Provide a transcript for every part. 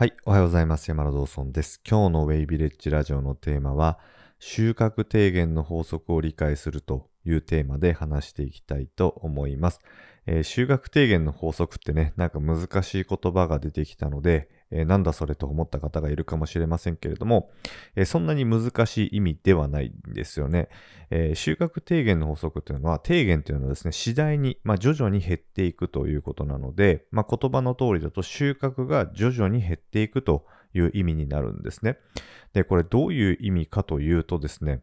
はい、おはようございます。山田道尊です。今日のウェイビレッジラジオのテーマは、収穫低減の法則を理解するというテーマで話していきたいと思います。えー収穫低減の法則ってね、なんか難しい言葉が出てきたので、えーなんだそれと思った方がいるかもしれませんけれども、えーそんなに難しい意味ではないんですよね。えー収穫低減の法則っていうのは、低減っていうのはですね、次第に、まあ、徐々に減っていくということなので、まあ、言葉の通りだと収穫が徐々に減っていくという意味になるんですね。で、これどういう意味かというとですね、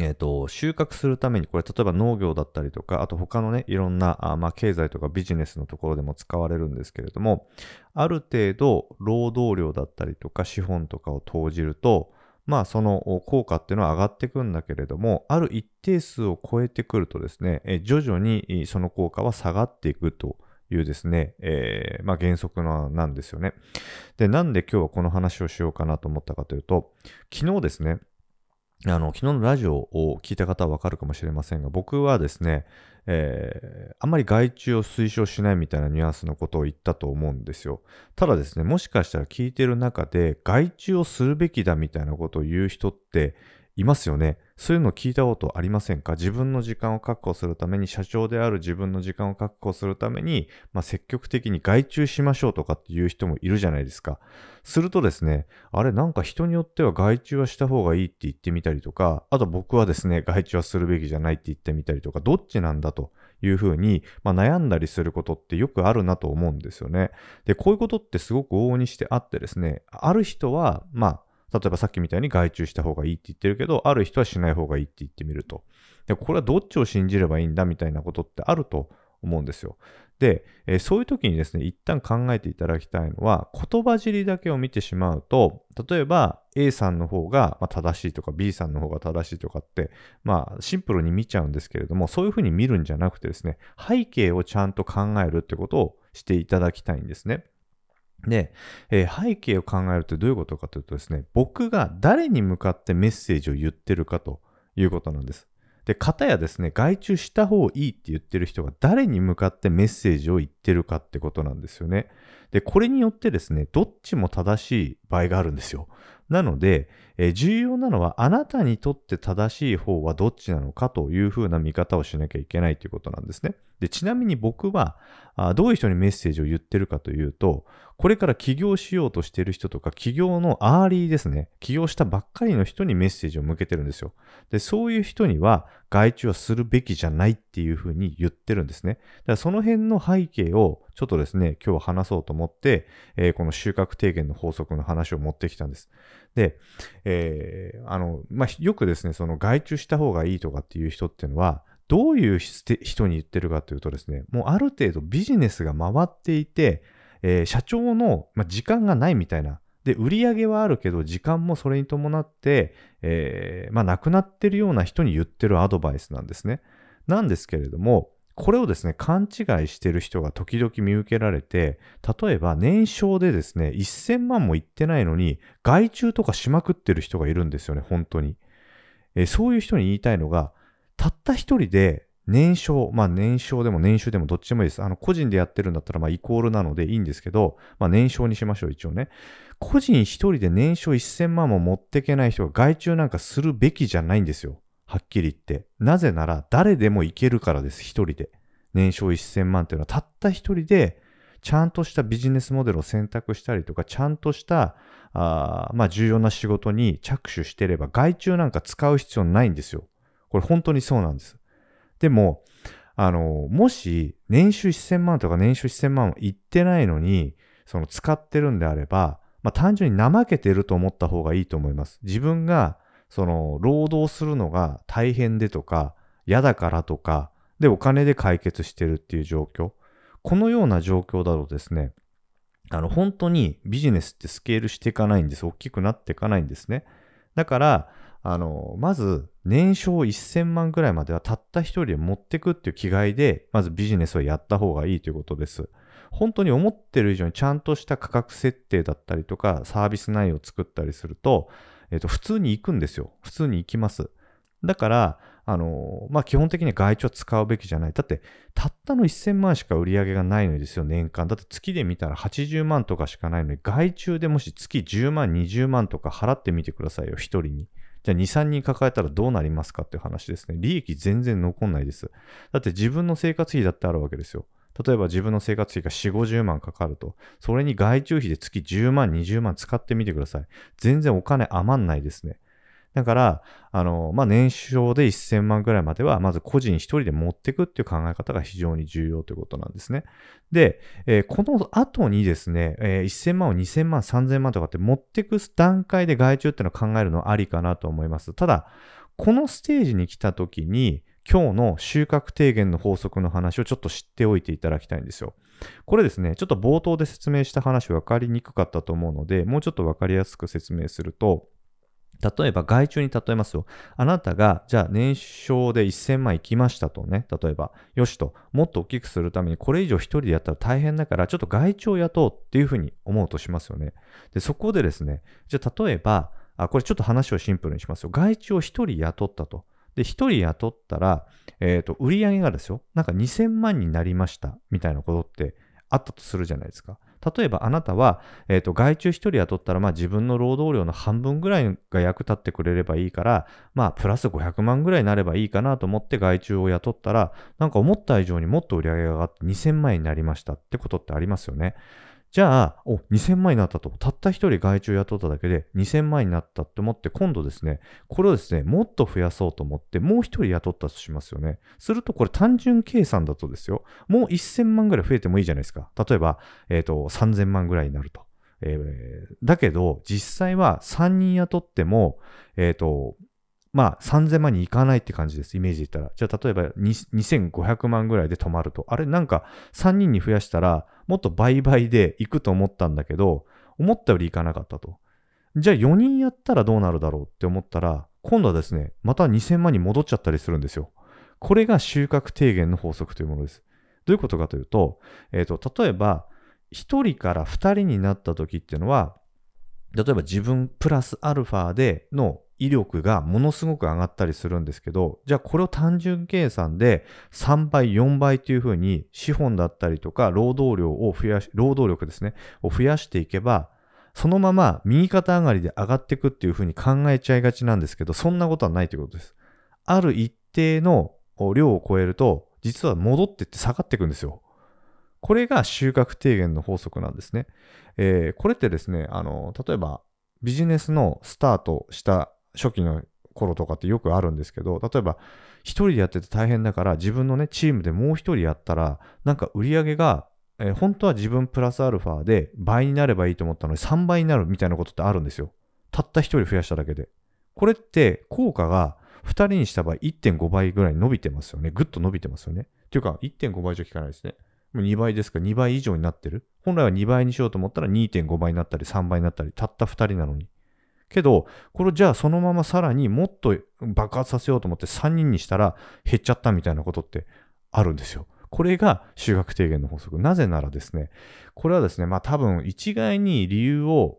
えっ、と、収穫するために、これ例えば農業だったりとか、あと他のね、いろんな、あまあ、経済とかビジネスのところでも使われるんですけれども、ある程度、労働量だったりとか、資本とかを投じると、まあ、その効果っていうのは上がってくんだけれども、ある一定数を超えてくるとですね、え徐々にその効果は下がっていくというですね、えーまあ、原則ななんですよね。で、なんで今日はこの話をしようかなと思ったかというと、昨日ですね、あの、昨日のラジオを聞いた方はわかるかもしれませんが、僕はですね、えーあんまり外注を推奨しないみたいなニュアンスのことを言ったと思うんですよ。ただですね、もしかしたら聞いてる中で、外注をするべきだみたいなことを言う人っていますよね。そういうの聞いたことありませんか？自分の時間を確保するために、社長である自分の時間を確保するために、まあ、積極的に外注しましょうとかっていう人もいるじゃないですか。するとですね、あれなんか人によっては外注はした方がいいって言ってみたりとか、あと僕はですね、外注はするべきじゃないって言ってみたりとか、どっちなんだというふうに、まあ、悩んだりすることってよくあるなと思うんですよね。で、こういうことってすごく往々にしてあってですね、ある人は、まあ、例えばさっきみたいに外注した方がいいって言ってるけど、ある人はしない方がいいって言ってみると。で、これはどっちを信じればいいんだみたいなことってあると思うんですよ。で、えーそういう時にですね、一旦考えていただきたいのは、言葉尻だけを見てしまうと、例えば A さんの方が正しいとか B さんの方が正しいとかって、まあシンプルに見ちゃうんですけれども、そういうふうに見るんじゃなくてですね、背景をちゃんと考えるってことをしていただきたいんですね。で、えー背景を考えるとどういうことかというとですね、僕が誰に向かってメッセージを言ってるかということなんです。で、方やですね、外注した方がいいって言ってる人が誰に向かってメッセージを言ってるかってことなんですよね。で、これによってですね、どっちも正しい場合があるんですよ。なので、え重要なのはあなたにとって正しい方はどっちなのかというふうな見方をしなきゃいけないということなんですね。で、ちなみに僕はあどういう人にメッセージを言ってるかというと、これから起業しようとしてる人とか、起業のアーリーですね。起業したばっかりの人にメッセージを向けてるんですよ。で、そういう人には外注はするべきじゃないっていうふうに言ってるんですね。だからその辺の背景をちょっとですね、今日は話そうと思って、えーこの収穫低減の法則の話を持ってきたんです。で、えあの、まあ、よくですね、その外注した方がいいとかっていう人っていうのは、どういう人人に言ってるかというとですね、もうある程度ビジネスが回っていて、えー社長の、まあ、時間がないみたいな。で、売り上げはあるけど、時間もそれに伴って、えーまあ、なくなってるような人に言ってるアドバイスなんですね。なんですけれども、これをですね、勘違いしてる人が時々見受けられて、例えば年商でですね、1000万もいってないのに、外注とかしまくってる人がいるんですよね、本当に。えそういう人に言いたいのが、たった一人で年商、まあ年商でも年収でもどっちでもいいです。あの個人でやってるんだったらまあイコールなのでいいんですけど、まあ年商にしましょう一応ね。個人一人で年商1000万も持ってけない人が外注なんかするべきじゃないんですよ。はっきり言って。なぜなら誰でもいけるからです、一人で。年商1000万っていうのはたった一人でちゃんとしたビジネスモデルを選択したりとか、ちゃんとした、あまあ重要な仕事に着手してれば外注なんか使う必要ないんですよ。これ本当にそうなんです。でも、あの、もし年収1000万とか年収1000万いってないのに、その使ってるんであれば、まあ単純に怠けてると思った方がいいと思います。自分が、その、労働するのが大変でとか、嫌だからとか、で、お金で解決してるっていう状況。このような状況だとですね、あの、本当にビジネスってスケールしていかないんです。大きくなっていかないんですね。だから、あの、まず、年商1000万ぐらいまではたった一人で持ってくっていう気概で、まずビジネスをやった方がいいということです。本当に思ってる以上にちゃんとした価格設定だったりとか、サービス内容を作ったりすると、えっと、普通に行くんですよ。普通に行きます。だから、あのまあ、基本的に外注を使うべきじゃない。だって、たったの1000万しか売り上げがないのですよ、年間。だって月で見たら80万とかしかないのに、外注でもし月10万、20万とか払ってみてくださいよ、1人に。じゃあ2、3人抱えたらどうなりますかっていう話ですね。利益全然残んないです。だって自分の生活費だってあるわけですよ。例えば自分の生活費が4、50万かかると。それに外注費で月10万、20万使ってみてください。全然お金余んないですね。だから、あの、まあ、年商で1000万ぐらいまでは、まず個人一人で持っていくっていう考え方が非常に重要ということなんですね。で、えー、この後にですね、えー、1000万を2000万、3000万とかって持っていく段階で外注っていうのを考えるのはありかなと思います。ただ、このステージに来た時に、今日の収穫低減の法則の話をちょっと知っておいていただきたいんですよ。これですね、ちょっと冒頭で説明した話分かりにくかったと思うので、もうちょっと分かりやすく説明すると、例えば外注に例えますよ。あなたが、じゃあ年商で1000万いきましたとね。例えば、よしと、もっと大きくするためにこれ以上一人でやったら大変だから、ちょっと外注を雇うっていうふうに思うとしますよね。で、そこでですね、じゃあ例えば、あ、これちょっと話をシンプルにしますよ。外注を一人雇ったと。で、一人雇ったら、えっ、ー、と、売り上げがですよ、なんか2000万になりましたみたいなことってあったとするじゃないですか。例えばあなたは、えっ、ー、と、外注1人雇ったら、まあ自分の労働量の半分ぐらいが役立ってくれればいいから、まあプラス500万ぐらいになればいいかなと思って外注を雇ったら、なんか思った以上にもっと売り上げが上がって2000万円になりましたってことってありますよね。じゃあ、お、2000万になったと。たった一人外注雇っただけで2000万になったって思って、今度ですね、これをですね、もっと増やそうと思って、もう一人雇ったとしますよね。すると、これ単純計算だとですよ、もう1000万ぐらい増えてもいいじゃないですか。例えば、えっ、ー、と、3000万ぐらいになると。えー、だけど、実際は3人雇っても、えっ、ー、と、まあ、3000万にいかないって感じです。イメージで言ったら。じゃあ、例えば2500万ぐらいで止まると。あれ、なんか3人に増やしたら、もっと倍々で行くと思ったんだけど、思ったよりいかなかったと。じゃあ、4人やったらどうなるだろうって思ったら、今度はですね、また2000万に戻っちゃったりするんですよ。これが収穫低減の法則というものです。どういうことかというと、えっ、ー、と、例えば、1人から2人になった時っていうのは、例えば自分プラスアルファでの威力がものすごく上がったりするんですけど、じゃあこれを単純計算で3倍、4倍というふうに資本だったりとか労働量を増やし、労働力ですね、を増やしていけば、そのまま右肩上がりで上がっていくっていうふうに考えちゃいがちなんですけど、そんなことはないということです。ある一定の量を超えると、実は戻ってって下がっていくんですよ。これが収穫低減の法則なんですね。えー、これってですね、あの、例えばビジネスのスタートした初期の頃とかってよくあるんですけど、例えば一人でやってて大変だから自分のね、チームでもう一人やったら、なんか売り上げが、えー、本当は自分プラスアルファで倍になればいいと思ったのに3倍になるみたいなことってあるんですよ。たった一人増やしただけで。これって効果が2人にした場合1.5倍ぐらい伸びてますよね。ぐっと伸びてますよね。っていうか1.5倍以上効かないですね。もう2倍ですか？2倍以上になってる。本来は2倍にしようと思ったら2.5倍になったり3倍になったり、たった2人なのに。けど、これじゃあそのままさらにもっと爆発させようと思って3人にしたら減っちゃったみたいなことってあるんですよ。これが収穫低減の法則。なぜならですね、これはですね、まあ多分一概に理由を、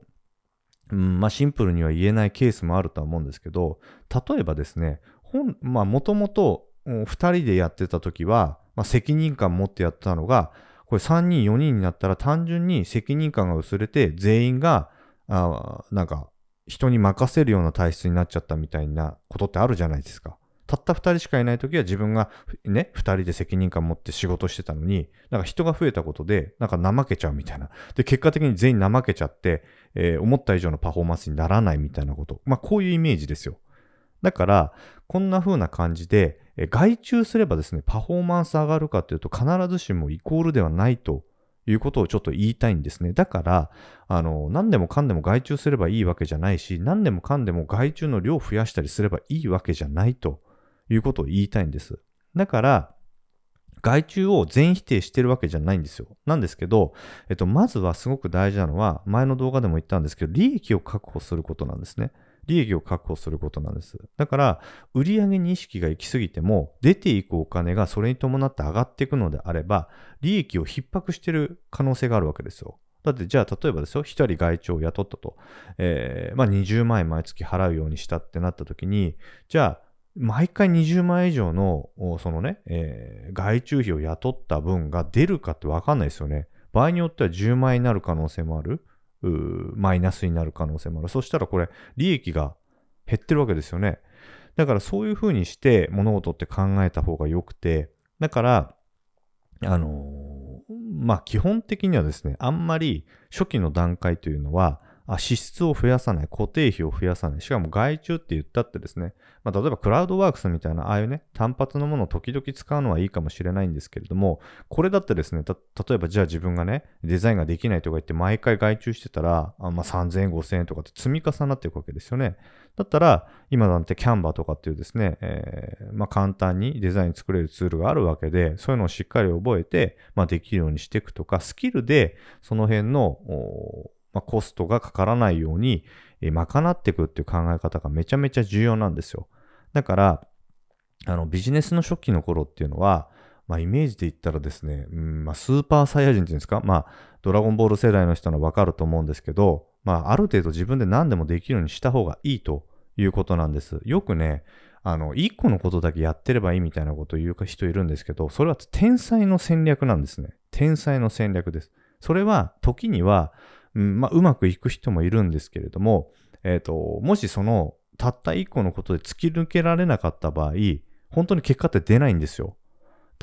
うん、まあシンプルには言えないケースもあるとは思うんですけど、例えばですね、本、まあもともと2人でやってた時は、まあ、責任感持ってやってたのが、これ3人4人になったら単純に責任感が薄れて全員が、あなんか人に任せるような体質になっちゃったみたいなことってあるじゃないですか。たった2人しかいない時は自分がね、2人で責任感持って仕事してたのに、なんか人が増えたことで、なんか怠けちゃうみたいな。で、結果的に全員怠けちゃって、えー、思った以上のパフォーマンスにならないみたいなこと。まあ、こういうイメージですよ。だから、こんな風な感じで、え外注すればですね、パフォーマンス上がるかというと必ずしもイコールではないということをちょっと言いたいんですね。だから、あの、何でもかんでも外注すればいいわけじゃないし、何でもかんでも外注の量を増やしたりすればいいわけじゃないということを言いたいんです。だから、外注を全否定してるわけじゃないんですよ。なんですけど、えっと、まずはすごく大事なのは、前の動画でも言ったんですけど、利益を確保することなんですね。利益を確保することなんです。だから、売上に意識が行き過ぎても、出ていくお金がそれに伴って上がっていくのであれば、利益を逼迫している可能性があるわけですよ。だって、じゃあ、例えばですよ、一人外注を雇ったと、えー、まあ、20万円毎月払うようにしたってなった時に、じゃあ、毎回20万円以上の、そのね、えー、外注費を雇った分が出るかってわかんないですよね。場合によっては10万円になる可能性もある。マイナスになる可能性もある。そしたらこれ、利益が減ってるわけですよね。だからそういうふうにして物事って考えた方が良くて、だから、あのー、まあ、基本的にはですね、あんまり初期の段階というのは、支出を増やさない、固定費を増やさない、しかも外注って言ったってですね、まあ、例えばクラウドワークスみたいな、ああいうね、単発のものを時々使うのはいいかもしれないんですけれども、これだってですね、例えばじゃあ自分がね、デザインができないとか言って毎回外注してたら、あまあ、3000円、5000円とかって積み重なっていくわけですよね。だったら、今なんてキャンバーとかっていうですね、えー、まあ、簡単にデザイン作れるツールがあるわけで、そういうのをしっかり覚えて、まあ、できるようにしていくとか、スキルでその辺の、まあ、コストがかからないように、えー、賄っていくっていう考え方がめちゃめちゃ重要なんですよ。だから、あの、ビジネスの初期の頃っていうのは、まあ、イメージで言ったらですね、うんまあ、スーパーサイヤ人っていうんですか、まあ、ドラゴンボール世代の人はわかると思うんですけど、まあ、ある程度自分で何でもできるようにした方がいいということなんです。よくね、あの、一個のことだけやってればいいみたいなことを言う人いるんですけど、それは天才の戦略なんですね。天才の戦略です。それは、時には、うんまあ、うまくいく人もいるんですけれども、えっ、ー、と、もしその、たった一個のことで突き抜けられなかった場合、本当に結果って出ないんですよ。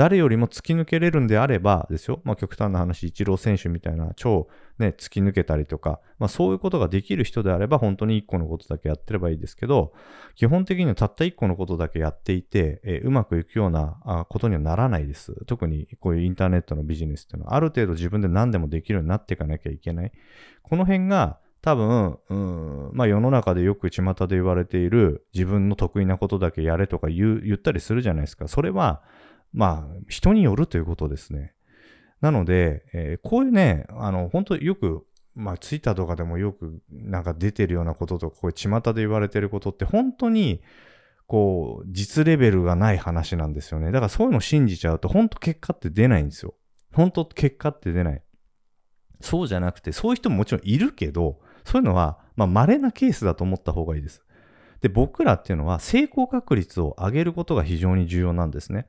誰よりも突き抜けれるんであればですよ、まあ、極端な話、イチロー選手みたいな超、ね、突き抜けたりとか、まあ、そういうことができる人であれば、本当に1個のことだけやってればいいですけど、基本的にはたった1個のことだけやっていて、えー、うまくいくようなことにはならないです。特にこういうインターネットのビジネスっていうのは、ある程度自分で何でもできるようになっていかなきゃいけない。この辺が、多分、うん、まあ世の中でよく巷で言われている自分の得意なことだけやれとか言う言ったりするじゃないですか。それは、まあ、人によるということですね。なので、えー、こういうね、あの、本当よく、まあ、ツイッターとかでもよくなんか出てるようなこととか、こういう巷で言われてることって、本当に、こう、実レベルがない話なんですよね。だからそういうのを信じちゃうと、本当結果って出ないんですよ。本当結果って出ない。そうじゃなくて、そういう人ももちろんいるけど、そういうのは、まあ、稀なケースだと思った方がいいです。で、僕らっていうのは成功確率を上げることが非常に重要なんですね。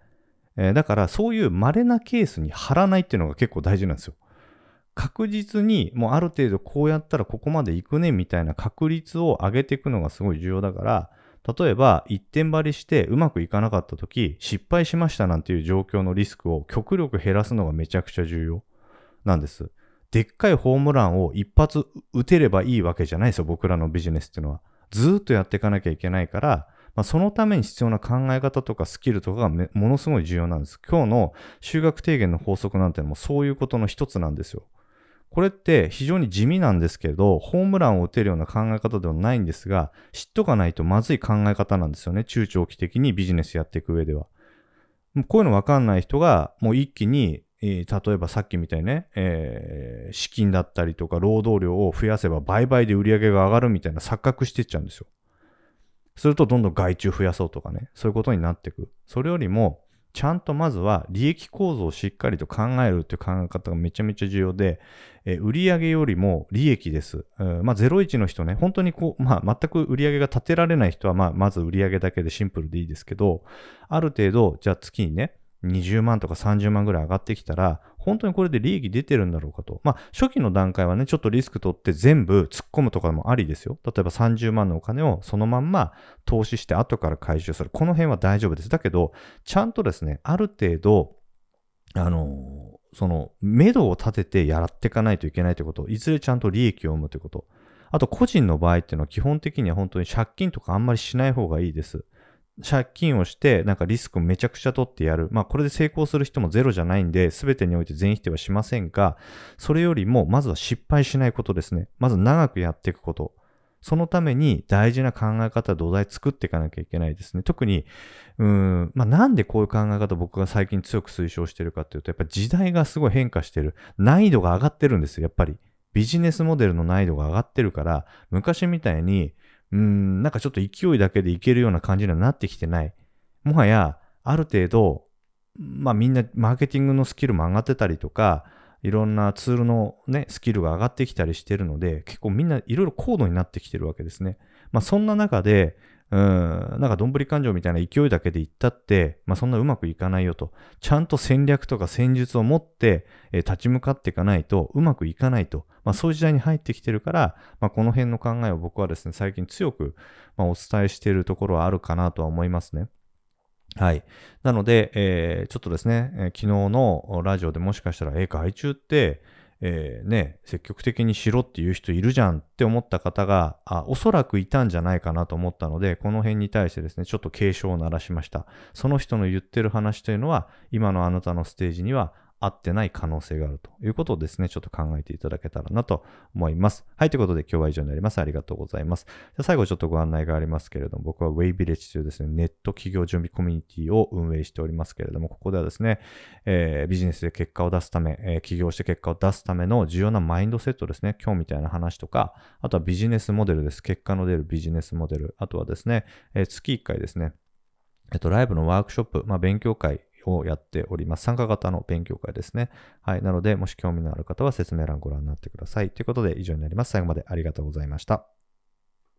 えー、だからそういう稀なケースに貼らないっていうのが結構大事なんですよ。確実にもうある程度こうやったらここまで行くねみたいな確率を上げていくのがすごい重要だから、例えば一点張りしてうまくいかなかった時失敗しましたなんていう状況のリスクを極力減らすのがめちゃくちゃ重要なんです。でっかいホームランを一発打てればいいわけじゃないですよ、僕らのビジネスっていうのは。ずっとやっていかなきゃいけないから、まあ、そのために必要な考え方とかスキルとかがものすごい重要なんです。今日の修学提言の法則なんてのもそういうことの一つなんですよ。これって非常に地味なんですけど、ホームランを打てるような考え方ではないんですが、知っとかないとまずい考え方なんですよね。中長期的にビジネスやっていく上では。こういうのわかんない人が、もう一気に、例えばさっきみたいにね、えー、資金だったりとか労働量を増やせば売買で売り上げが上がるみたいな錯覚していっちゃうんですよ。するとどんどん外注増やそうとかね、そういうことになっていく。それよりも、ちゃんとまずは利益構造をしっかりと考えるっていう考え方がめちゃめちゃ重要で、え売上よりも利益です。うん、まあ、01の人ね、本当にこう、まあ、全く売上が立てられない人は、まあ、まず売上だけでシンプルでいいですけど、ある程度、じゃあ月にね、20万とか30万ぐらい上がってきたら、本当にこれで利益出てるんだろうかと。まあ、初期の段階はね、ちょっとリスク取って全部突っ込むとかもありですよ。例えば30万のお金をそのまんま投資して後から回収する。この辺は大丈夫です。だけど、ちゃんとですね、ある程度、あのー、その、目処を立ててやらっていかないといけないということ。いずれちゃんと利益を生むということ。あと、個人の場合っていうのは基本的には本当に借金とかあんまりしない方がいいです。借金をして、なんかリスクめちゃくちゃ取ってやる。まあこれで成功する人もゼロじゃないんで、全てにおいて全否定はしませんが、それよりもまずは失敗しないことですね。まず長くやっていくこと。そのために大事な考え方、土台作っていかなきゃいけないですね。特に、うん、まあなんでこういう考え方僕が最近強く推奨してるかっていうと、やっぱ時代がすごい変化してる。難易度が上がってるんですよ、やっぱり。ビジネスモデルの難易度が上がってるから、昔みたいに、うん、なんかちょっと勢いだけでいけるような感じにはなってきてない。もはや、ある程度、まあみんなマーケティングのスキルも上がってたりとか、いろんなツールのね、スキルが上がってきたりしてるので、結構みんないろいろ高度になってきてるわけですね。まあそんな中で、うん、なんかどんぶり勘定みたいな勢いだけで言ったって、まあそんなうまくいかないよと。ちゃんと戦略とか戦術を持って、えー、立ち向かっていかないとうまくいかないと。まあそういう時代に入ってきてるから、まあこの辺の考えを僕はですね、最近強く、まあ、お伝えしているところはあるかなとは思いますね。はい。なので、えー、ちょっとですね、えー、昨日のラジオでもしかしたら、えー、外注って、えー、ね、積極的にしろっていう人いるじゃんって思った方があ、おそらくいたんじゃないかなと思ったので、この辺に対してですね、ちょっと警鐘を鳴らしました。その人の言ってる話というのは、今のあなたのステージには合ってない可能性があるということをですね、ちょっと考えていただけたらなと思います。はい、ということで今日は以上になります。ありがとうございます。じゃ最後ちょっとご案内がありますけれども、僕は Way Village というですね、ネット企業準備コミュニティを運営しておりますけれども、ここではですね、えー、ビジネスで結果を出すため、えー、起業して結果を出すための重要なマインドセットですね、今日みたいな話とか、あとはビジネスモデルです。結果の出るビジネスモデル。あとはですね、えー、月1回ですね、えっと、ライブのワークショップ、まあ、勉強会をやっております。参加型の勉強会ですね。はい。なので、もし興味のある方は説明欄ご覧になってください。ということで、以上になります。最後までありがとうございました。